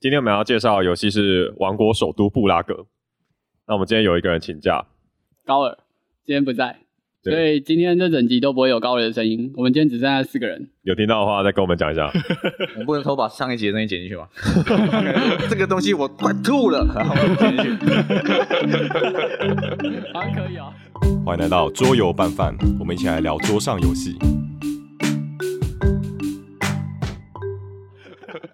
今天我们要介绍的游戏是《王国首都布拉格》。那我们今天有一个人请假，高尔今天不在，所以今天这整集都不会有高尔的声音。我们今天只剩下四个人。有听到的话再跟我们讲一下。我不能偷把上一集的东西剪进去吗？这个东西我快吐了，然后剪进去。好像可以哦。欢迎来到桌游拌饭，我们一起来聊桌上游戏。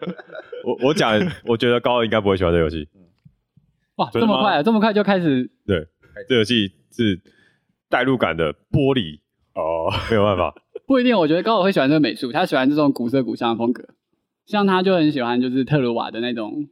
我我讲，我觉得高二应该不会喜欢这游戏。哇，这么快啊，这么快就开始？对，这游戏是代入感的玻璃哦，没有办法。不一定，我觉得高尔会喜欢这个美术，他喜欢这种古色古香的风格。像他就很喜欢就是特鲁瓦的那种，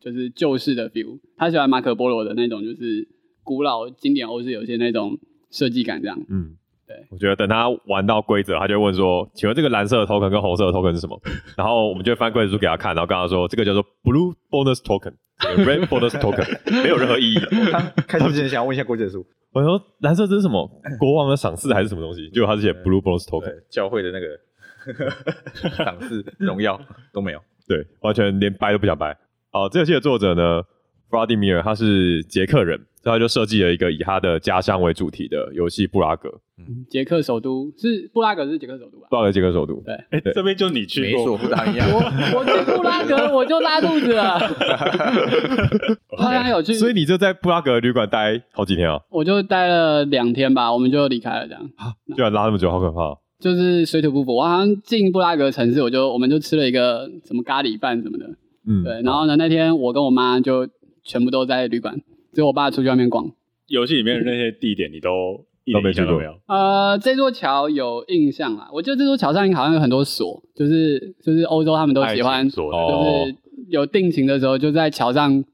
就是旧式的 feel。他喜欢马可波罗的那种，就是古老经典欧式有些那种设计感这样。嗯，对，我觉得等他玩到规则，他就会问说：“请问这个蓝色的 token 跟红色的 token 是什么？”然后我们就会翻规则书给他看，然后跟他说：“这个叫做 blue bonus token，red bonus token，没有任何意义。”他开始之前想要问一下规则书，我说蓝色这是什么？国王的赏赐还是什么东西？结果他是写 blue bonus token，教会的那个 赏赐荣耀都没有。对，完全连掰都不想掰。好，这游戏的作者呢，Vladimir，他是捷克人，所以他就设计了一个以他的家乡为主题的游戏布拉格。嗯捷克首都是布拉格，是捷克首都吧？布拉格捷克首都，对，哎、对这边就你去美过索不太一样，我我去布拉格我就拉肚子了。我好像有趣，所以你就在布拉格旅馆待好几天啊？我就待了两天吧，我们就离开了，这样居然拉那么久，好可怕哦！就是水土不服。我好像进布拉格城市，我就我们就吃了一个什么咖喱饭什么的，嗯，对。然后呢，那天我跟我妈就全部都在旅馆，只有我爸出去外面逛。游戏里面的那些地点，你都一点都没去过印象都没有。呃，这座桥有印象啦，我记得这座桥上好像有很多锁，就是就是欧洲他们都喜欢，锁的哦就是有定情的时候就在桥上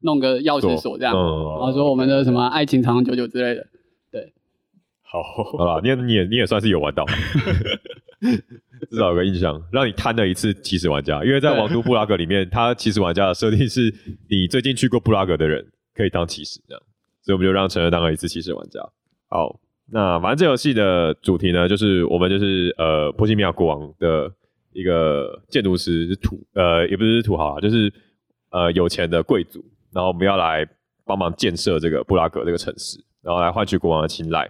弄个钥匙锁这样，然嗯，后说我们的什么爱情长长久久之类的。对好，好了，你也你也你也算是有玩到，至少有个印象，让你贪了一次起始玩家。因为在对王都布拉格里面，它起始玩家的设定是你最近去过布拉格的人可以当骑士这样，所以我们就让陈儿当了一次骑士玩家。好，那反正这游戏的主题呢，就是我们就是呃波西米亚国王的一个建筑师，是土呃也不是土豪啊，就是呃有钱的贵族，然后我们要来帮忙建设这个布拉格这个城市，然后来换取国王的青睐。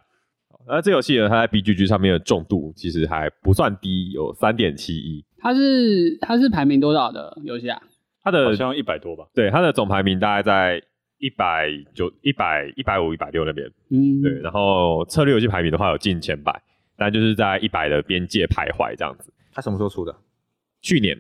那这游戏呢，它在 BGG 上面的重度其实还不算低，有三点七一。它是它是排名多少的游戏啊？它的好像一百多吧。对它的总排名大概在一百九、一百、一百五、一百六那边。嗯，对，然后策略游戏排名的话有进前百，但就是在一百的边界徘徊这样子。他什么时候出的？去年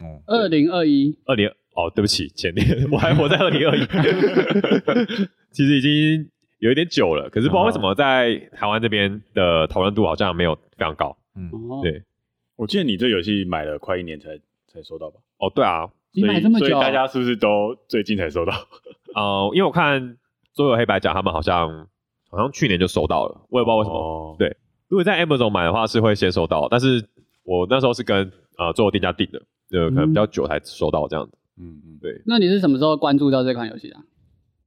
哦，二零二一，二零哦，对不起，前年 我还活在二零二一，其实已经有一点久了，可是不知道为什么在台湾这边的讨论度好像没有非常高。嗯，哦，对，我记得你这游戏买了快一年才才收到吧？哦，对啊，你所以买这么久，所以大家是不是都最近才收到？呃，因为我看桌游黑白奖他们好像好像去年就收到了，我也不知道为什么。哦对如果在 Amazon 买的话是会先收到，但是我那时候是跟呃桌游店家订的，就可能比较久才收到这样子。嗯嗯，对，那你是什么时候关注到这款游戏的啊？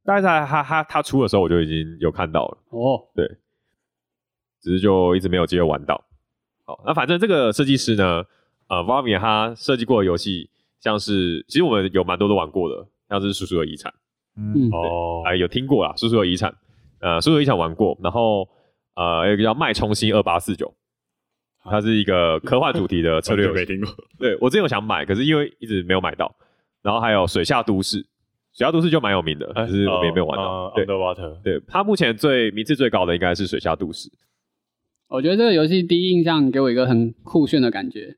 大概在他他他出的时候我就已经有看到了，哦，对只是就一直没有机会玩到。好，那反正这个设计师呢，呃 v a m i 他设计过的游戏，像是其实我们有蛮多都玩过的，像是《叔叔的遗产》。嗯，哦啊、，有听过啦，《叔叔的遗产》呃，《叔叔的遗产》玩过，然后呃，有一个叫《脉冲星二八四九》，它是一个科幻主题的策略没听过。对我之前有想买，可是因为一直没有买到。然后还有《水下都市》，《水下都市》就蛮有名的，可是我们也没有玩到。Underwater，对，它目前最名次最高的应该是《水下都市》。我觉得这个游戏第一印象给我一个很酷炫的感觉，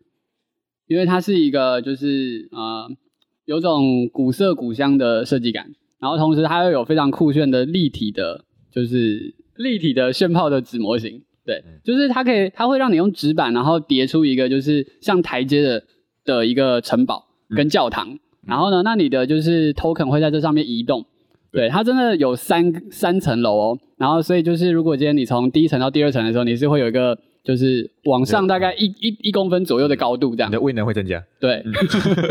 因为它是一个就是呃有种古色古香的设计感，然后同时它又有非常酷炫的立体的，就是立体的炫炮的纸模型。对，就是它可以，它会让你用纸板，然后叠出一个就是像台阶的的一个城堡跟教堂。然后呢，那你的就是 token 会在这上面移动。对，它真的有三三层楼哦。然后，所以就是如果今天你从第一层到第二层的时候，你是会有一个就是往上大概一一一公分左右的高度这样你。的位能会增加。对，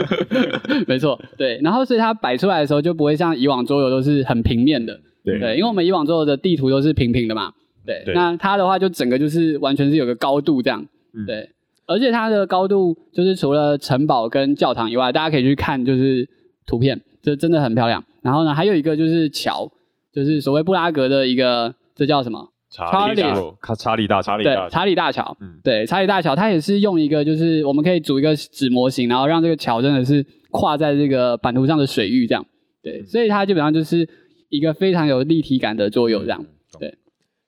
没错，对。然后所以它摆出来的时候就不会像以往桌游都是很平面的，对对，因为我们以往桌游的地图都是平平的嘛，对。对那它的话就整个就是完全是有个高度这样，嗯对。而且它的高度就是除了城堡跟教堂以外，大家可以去看就是图片，这真的很漂亮。然后呢，还有一个就是桥，就是所谓布拉格的一个，这叫什么？查理大查理哦卡查理大查理对查理大，查理大桥。嗯对，查理大桥，它也是用一个，就是我们可以组一个纸模型，然后让这个桥真的是跨在这个版图上的水域这样。对，所以它基本上就是一个非常有立体感的作用这样。对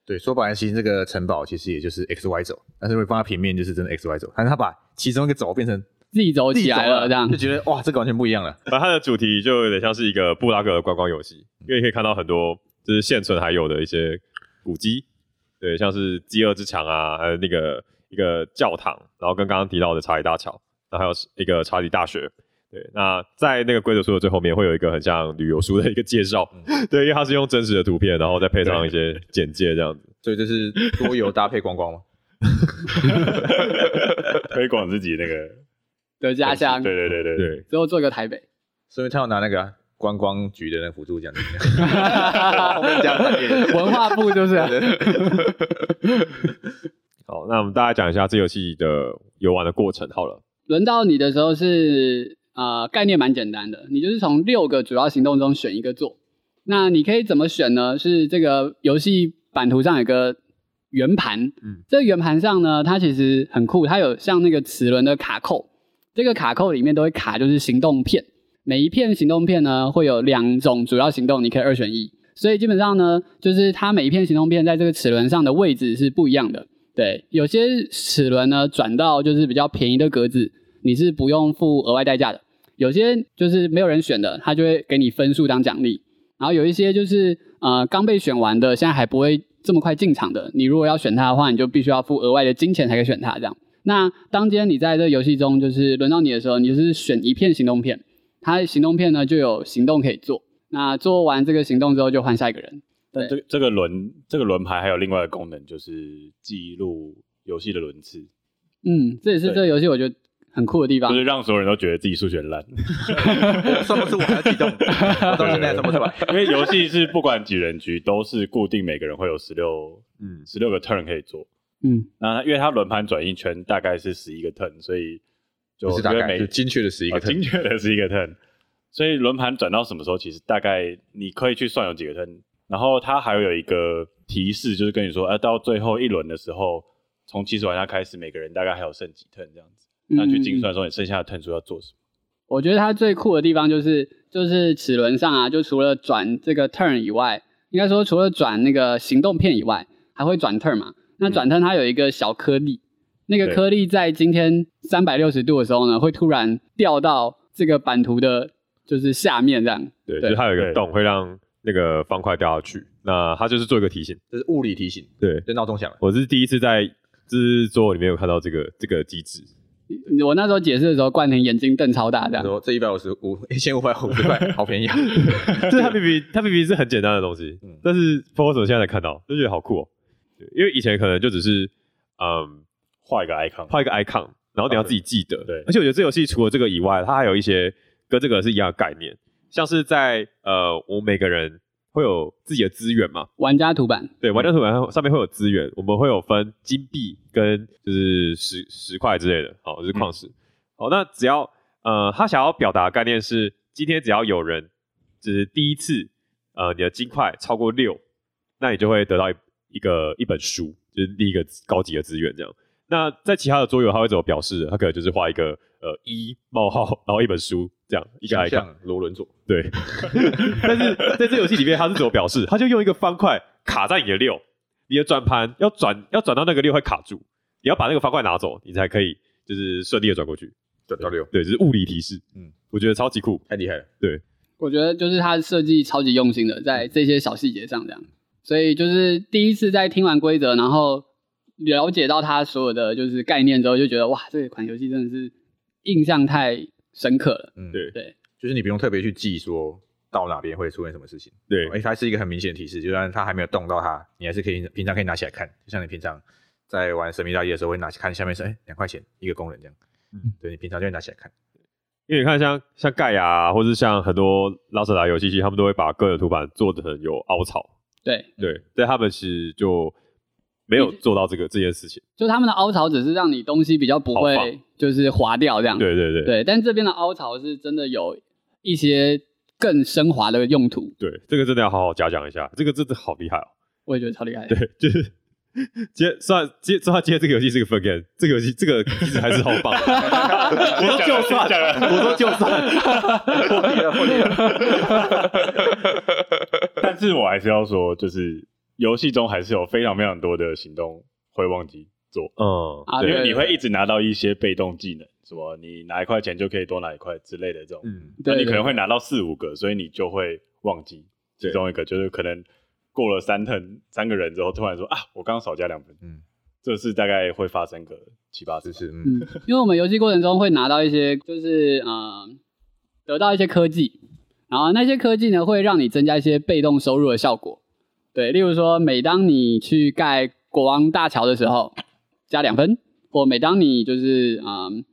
对，说白了，其实这个城堡其实也就是 x y 轴，但是如果放在平面就是真的 x y 轴，但是它把其中一个轴变成自己走起来了这样就。觉得哇，这个完全不一样了。反正它的主题就有点像是一个布拉格的观光游戏，因为可以看到很多就是现存还有的一些古迹，对，像是饥饿之墙啊，还有那个一个教堂，然后跟刚刚提到的查理大桥，然后还有一个查理大学。对，那在那个规则书的最后面会有一个很像旅游书的一个介绍，对，因为它是用真实的图片，然后再配上一些简介这样子。所以这是多游搭配观光吗？推广自己那个的家乡，对对对对对，最后做一个台北。所以他要拿那个啊观光局的那个辅助奖金，后面加产业文化部就是啊 好，那我们大家讲一下这游戏的游玩的过程好了。轮到你的时候是呃概念蛮简单的，你就是从六个主要行动中选一个做。那你可以怎么选呢？是这个游戏版图上有个圆盘，嗯这个圆盘上呢，它其实很酷，它有像那个齿轮的卡扣，这个卡扣里面都会卡就是行动片，每一片行动片呢会有两种主要行动，你可以二选一。所以基本上呢，就是它每一片行动片在这个齿轮上的位置是不一样的。对，有些齿轮呢转到就是比较便宜的格子，你是不用付额外代价的；有些就是没有人选的，它就会给你分数当奖励。然后有一些就是呃刚被选完的，现在还不会这么快进场的，你如果要选它的话，你就必须要付额外的金钱才可以选它。这样，那当今天你在这游戏中就是轮到你的时候，你就是选一片行动片，它行动片呢就有行动可以做。那做完这个行动之后，就换下一个人。但这个这个轮这个轮牌还有另外一个功能，就是记录游戏的轮次，嗯，这也是对这个游戏我觉得很酷的地方就。是让所有人都觉得自己数学很烂。我算不出我还要激动，我到现在算不出来。因为游戏是不管几人局都是固定，每个人会有十六嗯，十六个 turn 可以做。嗯，那因为它轮盘转一圈大概是十一个 turn，所以就不是大概，因为每就精确的十一个精确的是一个 turn，所以轮盘转到什么时候，其实大概你可以去算有几个 turn，然后它还会有一个提示，就是跟你说，呃，到最后一轮的时候，从起始玩家开始，每个人大概还有剩几 turn 这样子，那去精算说你剩下的 turn 数要做什么。我觉得它最酷的地方就是，就是齿轮上啊，就除了转这个 turn 以外，应该说除了转那个行动片以外，还会转 turn 嘛。那转 turn 它有一个小颗粒，那个对颗粒在今天三百六十度的时候呢，会突然掉到这个版图的，就是下面这样。对，对就是它有一个洞会让那个方块掉下去，那它就是做一个提醒。这是物理提醒，对，就闹钟响了。我是第一次在制作里面有看到这个这个机制。我那时候解释的时候，冠廷眼睛瞪超大，这样。他说这一百五十五一千五百五十块，好便宜啊！就是它明明它明明是很简单的东西，嗯但是不知道为什么现在才看到，就觉得好酷哦。对，因为以前可能就只是嗯画一个 icon，画一个 icon，然后你要自己记得。对而且我觉得这游戏除了这个以外，它还有一些跟这个是一样的概念，像是在呃我们每个人会有自己的资源嘛，玩家图版，对，玩家图板上上面会有资源，我们会有分金币跟就是石石块之类的，好，就是矿石。好，那只要呃，他想要表达的概念是，今天只要有人就是第一次呃你的金块超过六，那你就会得到一一个一本书，就是第一个高级的资源这样。那在其他的桌游，它会怎么表示？它可能就是画一个呃一冒号，然后一本书这样一个想 icon。罗伦佐，对，但是在这游戏里面，它是怎么表示？它就用一个方块卡在你的六，你的转盘要转要转到那个六会卡住，你要把那个方块拿走，你才可以就是顺利的转过去。转到六，对，这是物理提示。嗯嗯，我觉得超级酷。太厉害了。对我觉得就是它设计超级用心的，在这些小细节上这样。所以就是第一次在听完规则，然后了解到它所有的就是概念之后，就觉得哇，这款游戏真的是印象太深刻了。嗯，对对，就是你不用特别去记说到哪边会出现什么事情。对哎，它是一个很明显的提示，就算它还没有动到它，你还是可以平常可以拿起来看，就像你平常在玩神秘大业的时候会拿起看下面是哎两块钱一个工人这样，嗯对你平常就会拿起来看。因为你看像像盖亚、啊，或是像很多拉扯达游戏机，他们都会把个人图板做的很有凹槽。对，对，在他们其实就没有做到这个这件事情。就他们的凹槽只是让你东西比较不会放就是滑掉这样。对对对，对，但这边的凹槽是真的有一些更升华的用途，对，这个真的要好好嘉奖一下，这个真的好厉害哦。我也觉得超厉害的。对，就是 接算接虽然今天这个游戏是个 fun game，这个游戏这个机制还是好棒的。我说就算，我说就算，破破。但是我还是要说，就是游戏中还是有非常非常多的行动会忘记做，嗯，啊，因为你会一直拿到一些被动技能，什么你拿一块钱就可以多拿一块之类的这种，嗯，那你可能会拿到四五个，所以你就会忘记其中一个，就是可能过了三腾三个人之后，突然说啊，我刚刚少加两分，嗯，这是大概会发生个七八次是嗯。嗯，因为我们游戏过程中会拿到一些，就是呃，得到一些科技，然后那些科技呢会让你增加一些被动收入的效果。对，例如说，每当你去盖国王大桥的时候，加两分，或每当你就是嗯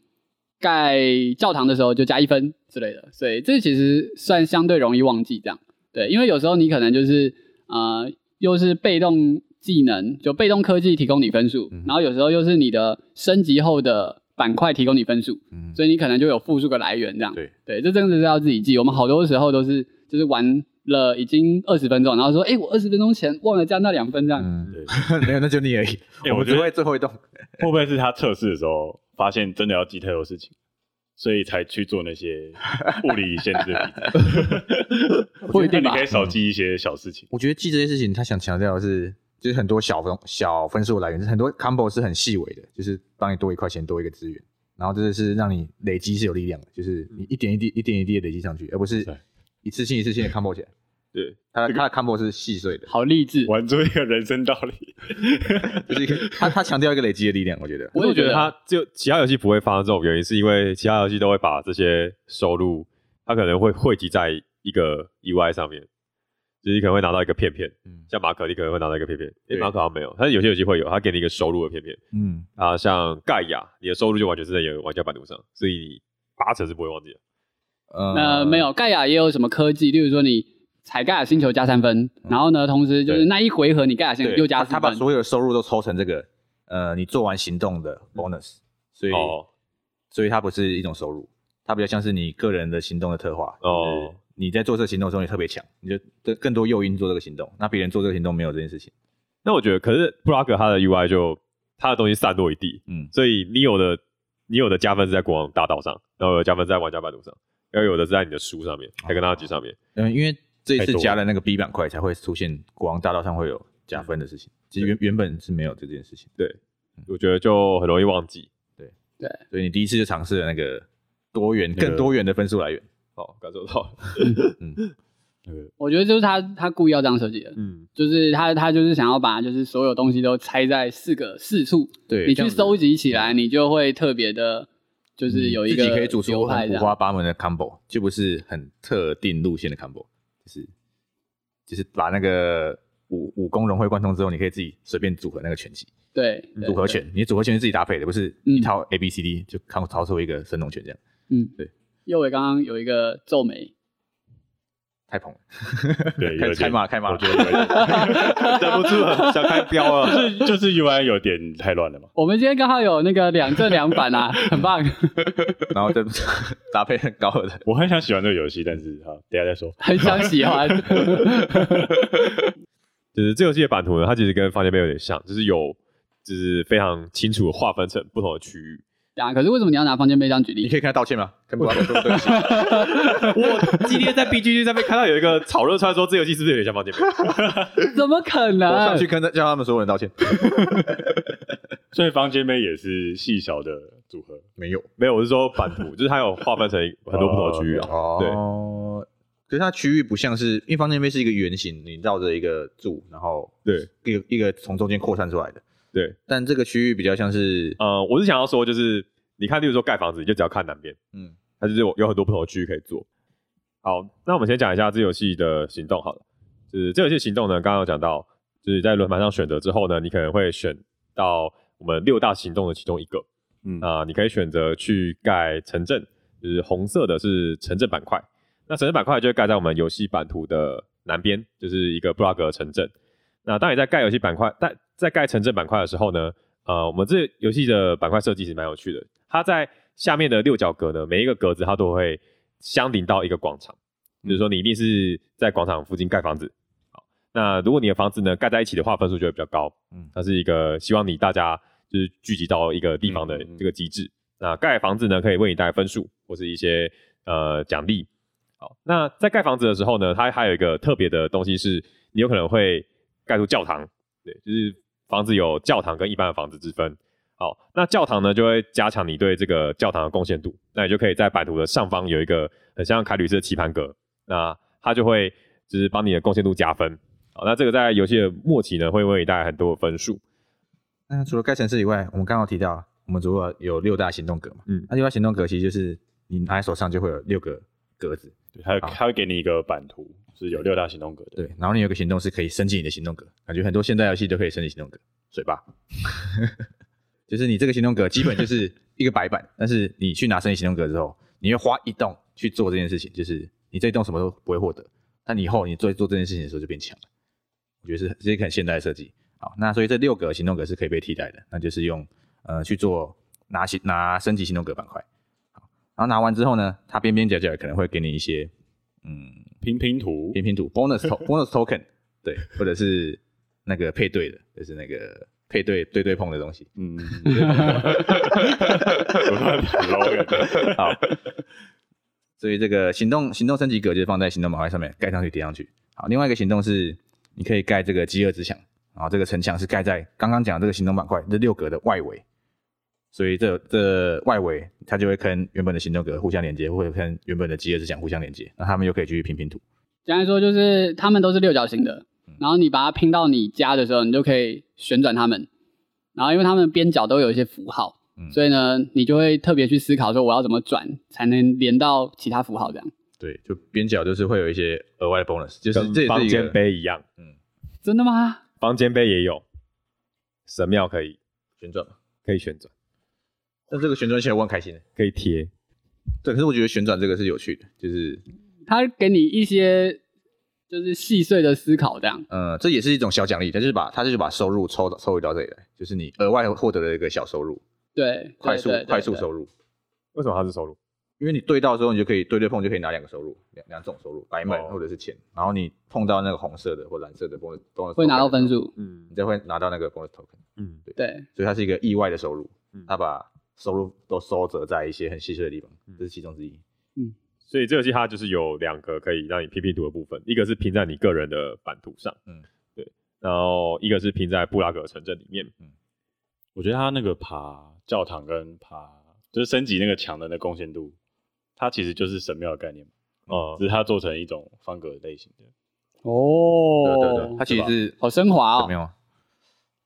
盖教堂的时候就加一分之类的。所以这其实算相对容易忘记这样。对，因为有时候你可能就是呃又是被动技能，就被动科技提供你分数，嗯然后有时候又是你的升级后的板块提供你分数，嗯，所以你可能就有复数个来源这样。对对，这真的是要自己记。我们好多时候都是就是玩了已经二十分钟，然后说，哎，我二十分钟前忘了加那两分这样。嗯，对，没有，那就你而已。我们只哎我觉得会最后一动。会不会是他测试的时候发现真的要记太多事情，所以才去做那些物理限制的比赛？不一定吧你可以少记一些小事情。我觉得记这些事情，他想强调的是，就是很多小分小分数来源，很多 combo 是很细微的，就是帮你多一块钱，多一个资源，然后这就是让你累积是有力量的，就是你一点一滴、一点一滴的累积上去，而不是对一次性一次性的 combo 起来。对，他的它的 combo 是细碎的，好励志，玩出一个人生道理，就是一个他他强调一个累积的力量，我觉得。我也觉得觉得它就其他游戏不会发生这种原因，是因为其他游戏都会把这些收入，他可能会汇集在一个 UI 上面，就是你可能会拿到一个片片，嗯像马可你可能会拿到一个片片，诶，对。马可好像没有，但是有些游戏会有，他给你一个收入的片片嗯，啊，像盖亚，你的收入就完全是在你的玩家版图上，所以你八成是不会忘记的。呃呃，没有，盖亚也有什么科技，例如说你踩盖亚星球加三分，然后呢，同时就是那一回合你盖亚星球，又加四分。他他把所有的收入都抽成这个，呃，你做完行动的 bonus，所以哦所以它不是一种收入，它比较像是你个人的行动的特化。哦你在做这个行动的时候，你特别强，你就更更多诱因做这个行动。那别人做这个行动没有这件事情。那我觉得，可是布拉格他的 UI 就他的东西散落一地，嗯，所以你有的你有的加分是在国王大道上，然后有的加分在玩家版图上，然后有的是在你的书上面，还跟他级上面。嗯，因为这一次加了那个 B 板块，才会出现国王大道上会有加分的事情。其实原原本是没有这件事情，对我觉得就很容易忘记。对对所以你第一次就尝试了那个多元、更多元的分数来源。哦，感受到了。嗯，那个我觉得就是他他故意要这样设计的，嗯，就是他他就是想要把就是所有东西都拆在四个四处，对，你去收集起来，你就会特别的，就是有一个自己可以组出很五。花八门的 combo，就不是很特定路线的 combo，就是就是把那个武武功融会贯通之后，你可以自己随便组合那个拳击对，对组合，拳，你组合拳是自己搭配的，不是嗯一套 A B C D 就靠操出一个神龙拳这样，嗯，对。右伟刚刚有一个皱眉，太捧了，对，开有点开骂开骂我觉得有点 忍不住了，想开标了。就是就是 UI 有点太乱了嘛。我们今天刚好有那个两正两反啊，很棒，然后再搭配很高的，我很想喜欢这个游戏，但是好，等下再说。很想喜欢。就是这游戏的版图呢，它其实跟房间杯有点像，就是有就是非常清楚的划分成不同的区域。啊，可是为什么你要拿房间杯当举例？你可以跟他道歉吗？跟布拉格说对不起，我今天在 BGG 上面看到有一个炒热串说这游戏是不是有点像房间杯？怎么可能我上去？跟他叫他们所有人道歉，所以房间杯也是细小的组合，没有没有，我是说版图，就是它有划分成很多不同的区域啊。对哦。可是它区域不像是，因为房间杯是一个圆形，你绕着一个柱，然后对一个一个从中间扩散出来的。对，但这个区域比较像是，呃，我是想要说，就是你看，例如说盖房子，你就只要看南边，嗯，它就是有有很多不同的区域可以做。好，那我们先讲一下这游戏的行动好了。就是这游戏行动呢，刚刚有讲到，就是在轮盘上选择之后呢，你可能会选到我们六大行动的其中一个。嗯啊、你可以选择去盖城镇，就是红色的是城镇板块。那城镇板块就会盖在我们游戏版图的南边，就是一个布拉格城镇。那当你在盖游戏板块，在在盖城镇板块的时候呢，呃，我们这游戏的板块设计是蛮有趣的。它在下面的六角格呢，每一个格子它都会相邻到一个广场，比如说你一定是在广场附近盖房子。好，那如果你的房子呢盖在一起的话，分数就会比较高。嗯嗯，它是一个希望你大家就是聚集到一个地方的这个机制。那盖房子呢，可以为你带来分数或是一些呃奖励。好，那在盖房子的时候呢，它还有一个特别的东西是，你有可能会盖出教堂。对，就是房子有教堂跟一般的房子之分。好，那教堂呢就会加强你对这个教堂的贡献度，那你就可以在版图的上方有一个很像凯吕斯的棋盘格，那它就会就是帮你的贡献度加分。好，那这个在游戏的末期呢，会为你带来很多的分数。那除了盖城市以外，我们刚刚提到，我们主要有六大行动格嘛。嗯那六大行动格其实就是你拿在手上就会有六个格子，对，它好它会给你一个版图，是有六大行动格的。对，然后你有个行动是可以升级你的行动格，感觉很多现代游戏都可以升级行动格，水吧，就是你这个行动格基本就是一个白板，但是你去拿升级行动格之后，你会花一动去做这件事情，就是你这一动什么都不会获得，但你以后你做做这件事情的时候就变强了，我觉得是这是一个很现代的设计。好，那所以这六个行动格是可以被替代的，那就是用呃去做拿行拿升级行动格板块，好，然后拿完之后呢，它边边角角可能会给你一些嗯拼拼图，拼拼图 bonus bonus token，对，或者是那个配对的，就是那个配对对对碰的东西。嗯，我很 low 的 好，所以这个行动行动升级格就是放在行动板块上面盖上去叠上去。好，另外一个行动是你可以盖这个饥饿之墙，然后这个城墙是盖在刚刚讲的这个行动板块这六格的外围，所以这这外围它就会跟原本的行动格互相连接，或者跟原本的饥饿之墙互相连接，那他们又可以继续拼拼图。简单说就是他们都是六角形的，然后你把它拼到你家的时候，你就可以旋转它们。然后因为它们边角都有一些符号，嗯所以呢，你就会特别去思考说我要怎么转才能连到其他符号这样。对，就边角就是会有一些额外的 bonus，就是这房这也是一个间杯一样，嗯真的吗？房间杯也有，神庙可以旋转嘛。可以旋转，但这个旋转起来我很开心的。可以贴。对，可是我觉得旋转这个是有趣的，就是它给你一些就是细碎的思考这样。呃，这也是一种小奖励，它就是把它就是把收入抽到抽回到这里来，就是你额外获得的一个小收入，对，快速快速收入。为什么它是收入？因为你对到之后，你就可以对对碰，就可以拿两个收入，两两种收入，白门哦或者是钱。然后你碰到那个红色的或蓝色的 bonus bonus，会拿到分数。嗯你再会拿到那个 bonus token，嗯，对，所以它是一个意外的收入嗯，它把收入都收折在一些很稀碎的地方，嗯。这是其中之一。嗯。所以这个游戏它就是有两个可以让你拼拼图的部分，一个是拼在你个人的版图上，嗯。嗯，对，然后一个是拼在布拉格城镇里面，嗯。我觉得它那个爬教堂跟爬就是升级那个墙的那贡献度，它其实就是神庙的概念嘛，哦、只是它做成一种方格类型的，哦。对对对，它其实是好升华哦。没有？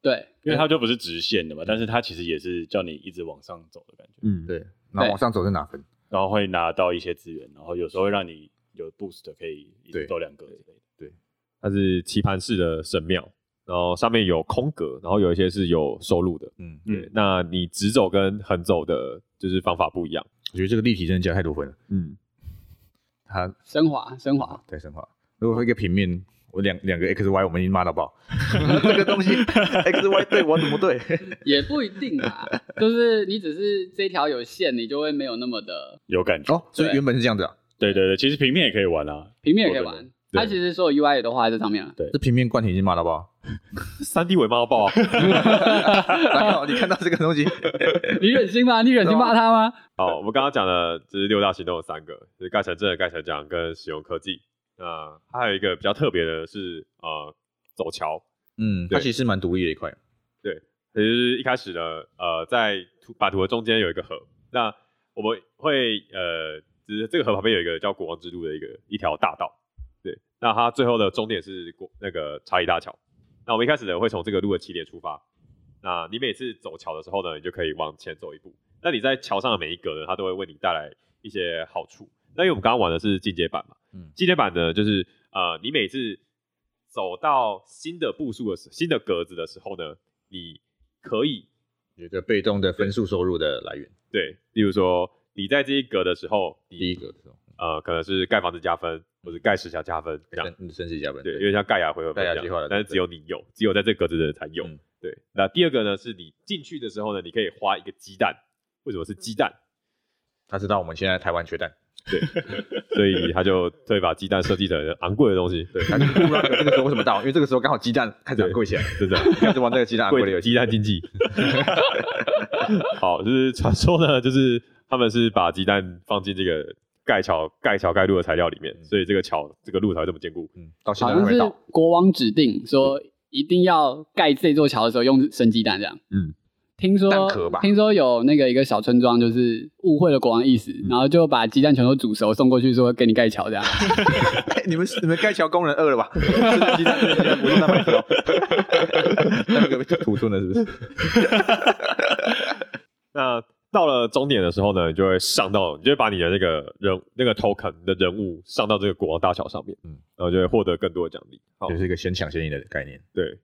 对，因为它就不是直线的嘛，但是它其实也是叫你一直往上走的感觉，嗯，对，然后往上走是拿分。然后会拿到一些资源，然后有时候会让你有 boost 可以一直走两个之类的。对它是棋盘式的神庙，然后上面有空格，然后有一些是有收入的，嗯，对，那你直走跟横走的就是方法不一样，我觉得这个立体真的加太多分了，嗯，它升华升华。对，升华。如果说一个平面，我两两个 x y，我们已经骂到爆。这个东西 x y 对我怎么对？也不一定啊，就是你只是这条有线，你就会没有那么的有感觉。哦，所以原本是这样子啊。对对对，其实平面也可以玩啊，平面也可以玩。它其实所有 UI 也都画在这上面了。对这平面冠体已经骂到爆。三 D 尾猫爆啊！你看到这个东西，你忍心吗？你忍心骂他吗？好，我们刚刚讲的就是六大行动有三个，就是盖城镇、盖城奖跟使用科技。那它还有一个比较特别的是呃走桥，嗯，它其实蛮独立的一块。对，其实一开始呢，呃，在图版图的中间有一个河，那我们会呃，就是这个河旁边有一个叫国王之路的一个一条大道，对，那它最后的终点是国那个查理大桥。那我们一开始呢会从这个路的起点出发，那你每次走桥的时候呢，你就可以往前走一步。那你在桥上的每一格呢，它都会为你带来一些好处。那因为我们刚刚玩的是进阶版嘛，嗯进阶版呢就是呃，你每次走到新的步数的时新的格子的时候呢，你可以有一个被动的分数收入的来源。对，例如说你在这一格的时候，第一格的时候，呃可能是盖房子加分，或者盖石墙加分这样。升升级加分。对，因为像盖亚回合分这样盖亚计划但是只有你有，只有在这格子的人才有。嗯对，那第二个呢，是你进去的时候呢，你可以花一个鸡蛋。为什么是鸡蛋？他知道我们现在台湾缺蛋，对，所以他就特意把鸡蛋设计成昂贵的东西，对，这个时候为什么到？因为这个时候刚好鸡蛋开始昂贵起来，真的开始玩这个鸡蛋昂贵的游戏。鸡蛋经济。好，就是传说呢，就是他们是把鸡蛋放进这个盖桥、盖桥、盖路的材料里面，所以这个桥、这个路才会这么坚固。嗯，到现好像是在还没到。国王指定说一定要盖这座桥的时候用生鸡蛋这样。嗯，听说蛋壳吧听说有那个一个小村庄，就是误会了国王意思，然后就把鸡蛋全都煮熟送过去，说给你盖桥这样。哎 你们你们盖桥工人饿了吧？鸡蛋，不用 蛋白质哦。那个被屠村了是不是？那到了终点的时候呢，你就会上到，你就会把你的那个人那个 token 的人物上到这个国王大桥上面，嗯嗯，然后就会获得更多的奖励。好，就是一个先抢先赢的概念。对，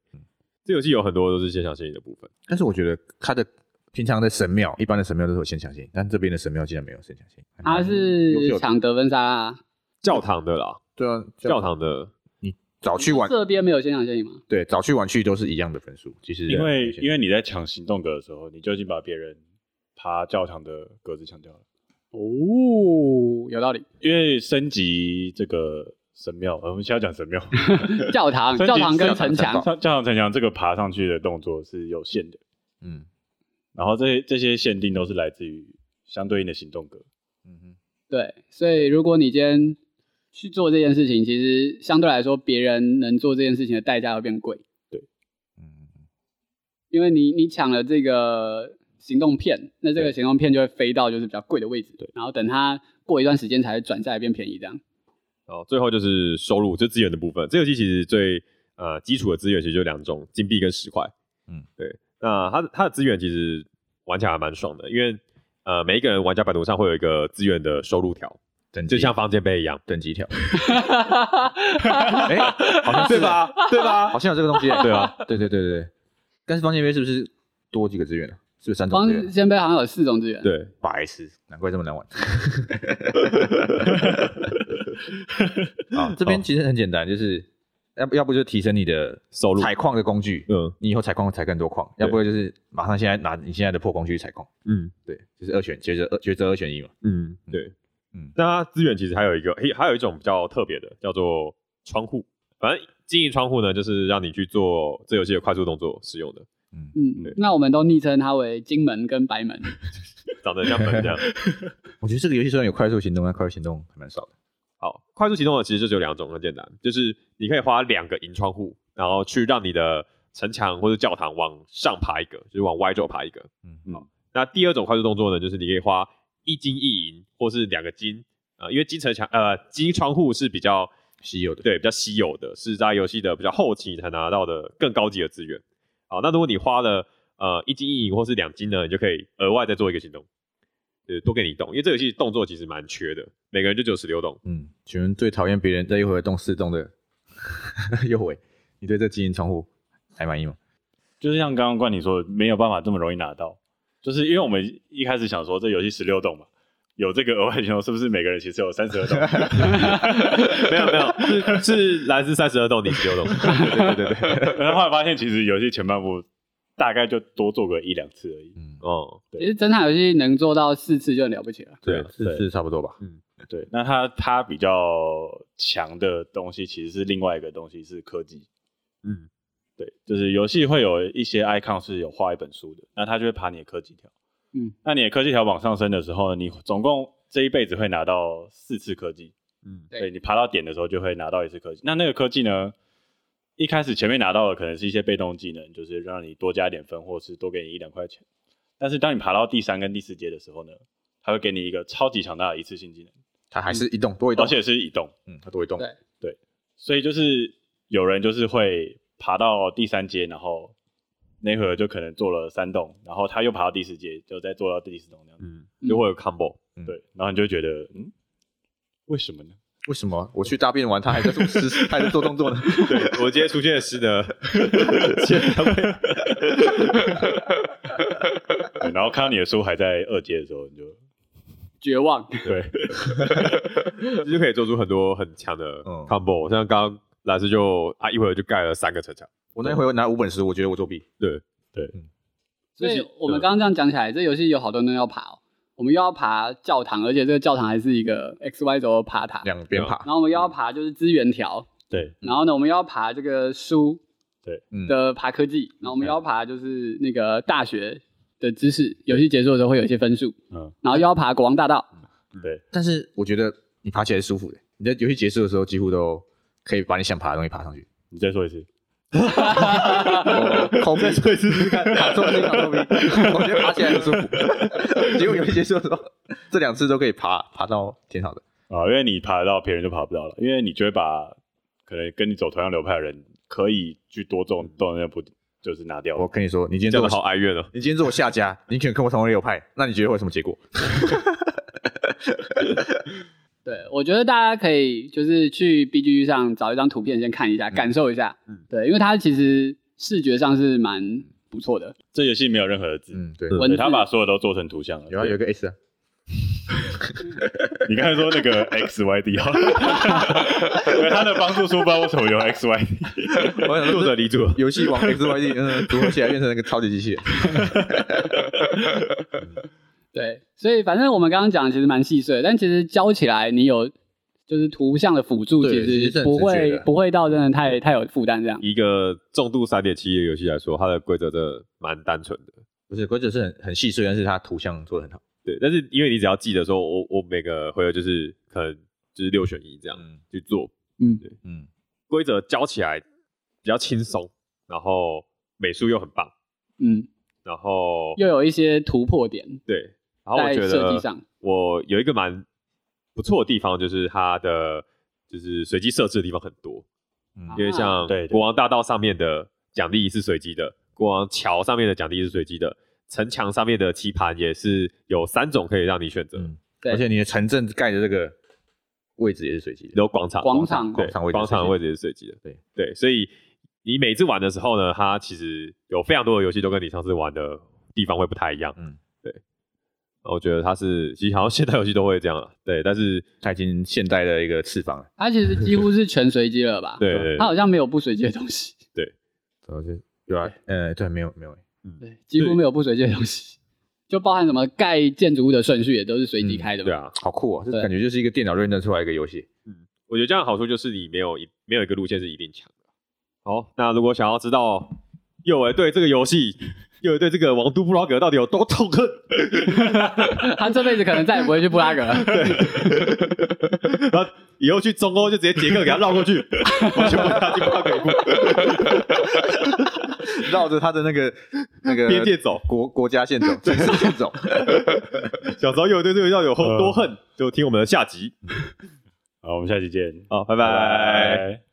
这游戏有很多都是先抢先赢的部分。但是我觉得它的平常的神庙，一般的神庙都是有先抢先赢，但这边的神庙竟然没有先抢先赢。他优秀是的抢得分沙拉，教堂的啦，对啊，教堂的，你早去晚这边没有先抢先赢吗？对早去晚去都是一样的分数。其实因为因为为你在抢行动格的时候，你就已经把别人爬教堂的格子抢掉了。哦，有道理。因为升级这个神庙，呃我们现在讲神庙，教堂、教堂跟城墙，教教堂城墙这个爬上去的动作是有限的，嗯。然后这这些限定都是来自于相对应的行动格。嗯哼。对，所以如果你今天去做这件事情，其实相对来说，别人能做这件事情的代价会变贵，对。嗯。因为你你抢了这个行动片，那这个行动片就会飞到就是比较贵的位置，对。然后等它过一段时间才会转下来变便宜，这样。哦，最后就是收入，就资源的部分。这游戏其实最呃基础的资源其实就两种，金币跟石块。嗯，对。那它它的资源其实玩起来还蛮爽的，因为呃每一个人玩家版图上会有一个资源的收入条，等级就像方尖碑一样，等级条，哎，好像是对吧？对吧？好像有这个东西耶。对吧，对对对对对。但是方尖碑是不是多几个资源啊？是不是三种方资源？仙杯好像有四种资源，对，白痴，难怪这么难玩。啊，这边其实很简单，就是要不要不就提升你的收入采矿的工具，嗯你以后采矿采更多矿，要不然就是马上现在拿你现在的破工具去采矿。嗯对，就是二选抉择二抉择二选一嘛。嗯，对，嗯嗯。那它资源其实还有一个，嘿，还有一种比较特别的，叫做窗户。反正经营窗户呢，就是让你去做这游戏的快速动作使用的，嗯，对，嗯那我们都昵称它为金门跟白门。长得像门这样。我觉得这个游戏虽然有快速行动，但快速行动还蛮少的。好，快速启动的其实就只有两种，很简单，就是你可以花两个银窗户，然后去让你的城墙或者教堂往上爬一个，就是往 Y 轴爬一个。嗯好那第二种快速动作呢，就是你可以花一金一银，或是两个金，呃，因为金城墙呃金窗户是比较稀有的。对比较稀有的，是在游戏的比较后期才拿到的更高级的资源。好，那如果你花了呃一金一银或是两金呢，你就可以额外再做一个行动，就是多给你动，因为这游戏动作其实蛮缺的，每个人就只有十六动。嗯，请问最讨厌别人在一回合动四动的 右尾，你对这基因窗户还满意吗？就是像刚刚冠你说的，没有办法这么容易拿到，就是因为我们一开始想说这游戏十六动嘛，有这个额外行动，是不是每个人其实有三十二动？没有没有，是是来自三十二洞，你十六动。对对对对，然后后来发现，其实游戏前半部大概就多做个一两次而已。嗯，哦，其实侦探游戏能做到四次就很了不起了。对啊是对是差不多吧。嗯对，那它它比较强的东西，其实是另外一个东西，是科技。嗯，对，就是游戏会有一些 icon 是有画一本书的，那它就会爬你的科技条。嗯，那你的科技条往上升的时候，你总共这一辈子会拿到四次科技。嗯对对你爬到点的时候就会拿到一次科技。那那个科技呢，一开始前面拿到的可能是一些被动技能，就是让你多加一点分，或是多给你一两块钱。但是当你爬到第三跟第四阶的时候呢，它会给你一个超级强大的一次性技能，它还是移动多移动，而且是移动。嗯，它多移动。对所以就是有人就是会爬到第三阶，然后那会儿就可能做了三栋，然后他又爬到第四阶，就再做到第四栋这样子。嗯，就会有 combo。嗯对，然后你就会觉得，嗯，为什么呢？为什么我去大便完，他还在做 诗，还在做动作呢？对我今天出现的诗的，现在会对然后看到你的书还在二阶的时候，你就绝望。对，就可以做出很多很强的嗯 combo。像刚刚老师就啊一会儿就盖了三个城墙。我那回合拿五本书，我觉得我作弊。对，所以我们刚刚这样讲起来，这游戏有好多人要爬哦。我们又要爬教堂，而且这个教堂还是一个 X Y 轴的爬塔，两边爬。然，后我们又要爬就是资源条，对，然后呢，我们又要爬这个书对，的爬科技，然后我们又要爬就是那个大学的知识，游戏结束的时候会有一些分数，嗯，然后又要爬国王大道，对，但是我觉得你爬起来是舒服的，你在游戏结束的时候几乎都可以把你想爬的东西爬上去。你再说一次。口碑所以试试看，卡错兵，卡错兵，我觉得爬起来很舒服。结果游戏结束的时候，这两次都可以爬爬到挺好的。啊，因为你爬得到，别人就爬不到了，因为你就会把可能跟你走同样流派的人可以去多种动的那步，就是拿掉。我跟你说，你今天这样做我好哀怨哦。你今天做我下家，你可能跟我同一流派，那你觉得会有什么结果？对，我觉得大家可以就是去 B G 上找一张图片先看一下，感受一下。嗯对，因为它其实视觉上是蛮不错的。这游戏没有任何的字，嗯，对，嗯文字他把所有都做成图像了。有啊，有一个 S 啊，你刚才说那个 X Y D 哦，因为他的帮助书包为什么有 X Y D？我想说作者离主，游戏王 X Y D，嗯，组合起来变成那个超级机器人。对，所以反正我们刚刚讲其实蛮细碎，但其实教起来你有就是图像的辅助，其实是不会不会到真的太太有负担这样。一个重度三点七的游戏来说，它的规则真的蛮单纯的。不是规则是很很细碎，但是它图像做的很好。对，但是因为你只要记得说，我我每个回合就是可能就是六选一这样嗯去做，嗯，对嗯，规则教起来比较轻松，然后美术又很棒，嗯，然后又有一些突破点对，然后我在觉得设计上。我有一个蛮不错的地方，就是它的就是随机设置的地方很多，嗯因为像国王大道上面的奖励是随机的，国王桥上面的奖励是随机的，城墙上面的棋盘也是有三种可以让你选择，嗯，对而且你的城镇盖的这个位置也是随机的。有广场，广场广场位置广场的位置也是随机的，对对，所以你每次玩的时候呢，它其实有非常多的游戏都跟你上次玩的地方会不太一样，嗯，对。我觉得它是，其实好像现代游戏都会这样了，对，但是它已经现代的一个翅膀了。它其实几乎是全随机了吧？对对它好像没有不随机的东西，然后就有啊，呃，对，没有没有，对，几乎没有不随机的东西，就包含什么盖建筑物的顺序也都是随机开的嘛。对啊，好酷哦！这感觉就是一个电脑认证出来一个游戏。我觉得这样的好处就是你没有一没有一个路线是一定强的。好，那如果想要知道右伟对这个游戏，右伟对这个王都布拉格到底有多痛恨，他这辈子可能再也不会去布拉格了。然后以后去中欧就直接捷克给他绕过去，完全不让他进布拉格一步，绕着他的那个那个边界走。国国家线走，城市线走。想知道右伟对这个到底有多恨，就听我们的下集。好，我们下期见，好，拜拜拜。拜。